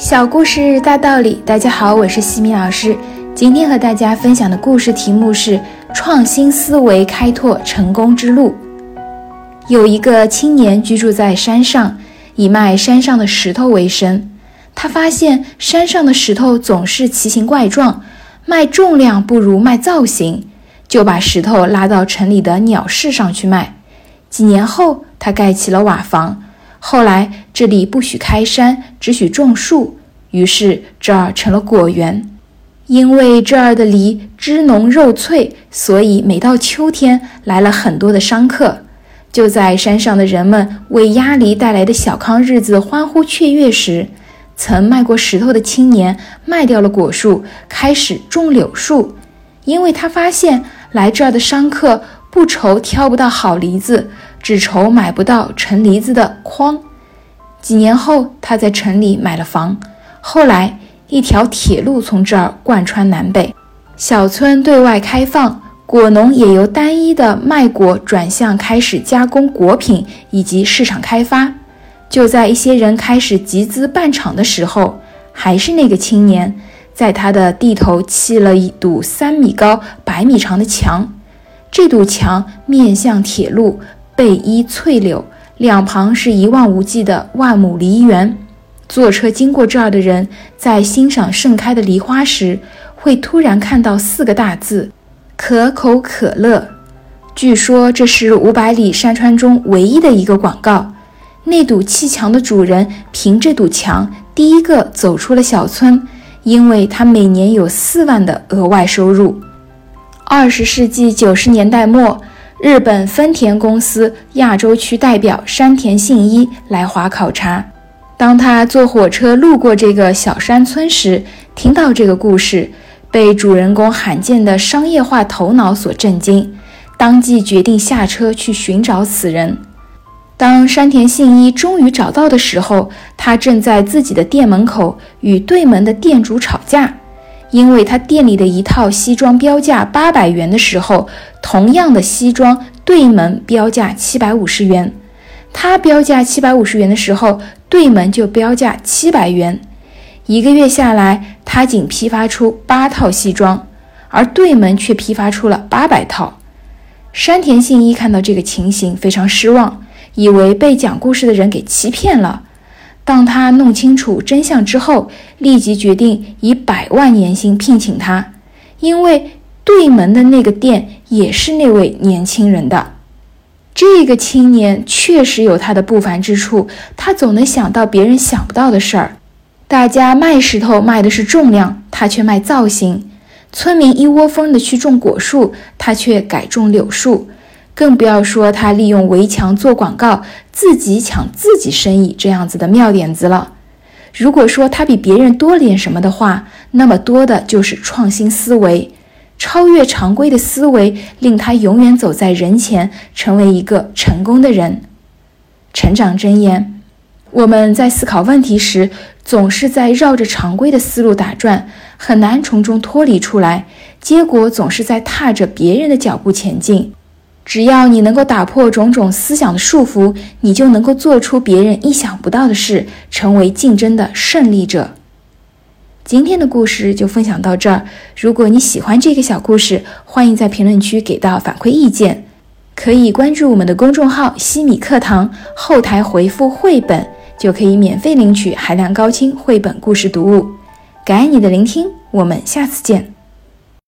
小故事大道理，大家好，我是西米老师。今天和大家分享的故事题目是“创新思维开拓成功之路”。有一个青年居住在山上，以卖山上的石头为生。他发现山上的石头总是奇形怪状，卖重量不如卖造型，就把石头拉到城里的鸟市上去卖。几年后，他盖起了瓦房。后来这里不许开山，只许种树，于是这儿成了果园。因为这儿的梨汁浓肉脆，所以每到秋天来了很多的商客。就在山上的人们为鸭梨带来的小康日子欢呼雀跃时，曾卖过石头的青年卖掉了果树，开始种柳树。因为他发现来这儿的商客不愁挑不到好梨子。只愁买不到盛梨子的筐。几年后，他在城里买了房。后来，一条铁路从这儿贯穿南北，小村对外开放，果农也由单一的卖果转向开始加工果品以及市场开发。就在一些人开始集资办厂的时候，还是那个青年，在他的地头砌了一堵三米高、百米长的墙。这堵墙面向铁路。背依翠柳，两旁是一望无际的万亩梨园。坐车经过这儿的人，在欣赏盛开的梨花时，会突然看到四个大字：“可口可乐。”据说这是五百里山川中唯一的一个广告。那堵砌墙的主人凭这堵墙第一个走出了小村，因为他每年有四万的额外收入。二十世纪九十年代末。日本丰田公司亚洲区代表山田信一来华考察。当他坐火车路过这个小山村时，听到这个故事，被主人公罕见的商业化头脑所震惊，当即决定下车去寻找此人。当山田信一终于找到的时候，他正在自己的店门口与对门的店主吵架。因为他店里的一套西装标价八百元的时候，同样的西装对门标价七百五十元。他标价七百五十元的时候，对门就标价七百元。一个月下来，他仅批发出八套西装，而对门却批发出了八百套。山田信一看到这个情形，非常失望，以为被讲故事的人给欺骗了。当他弄清楚真相之后，立即决定以百万年薪聘请他，因为对门的那个店也是那位年轻人的。这个青年确实有他的不凡之处，他总能想到别人想不到的事儿。大家卖石头卖的是重量，他却卖造型；村民一窝蜂的去种果树，他却改种柳树。更不要说他利用围墙做广告，自己抢自己生意这样子的妙点子了。如果说他比别人多点什么的话，那么多的就是创新思维，超越常规的思维，令他永远走在人前，成为一个成功的人。成长箴言：我们在思考问题时，总是在绕着常规的思路打转，很难从中脱离出来，结果总是在踏着别人的脚步前进。只要你能够打破种种思想的束缚，你就能够做出别人意想不到的事，成为竞争的胜利者。今天的故事就分享到这儿。如果你喜欢这个小故事，欢迎在评论区给到反馈意见，可以关注我们的公众号“西米课堂”，后台回复“绘本”就可以免费领取海量高清绘本故事读物。感恩你的聆听，我们下次见。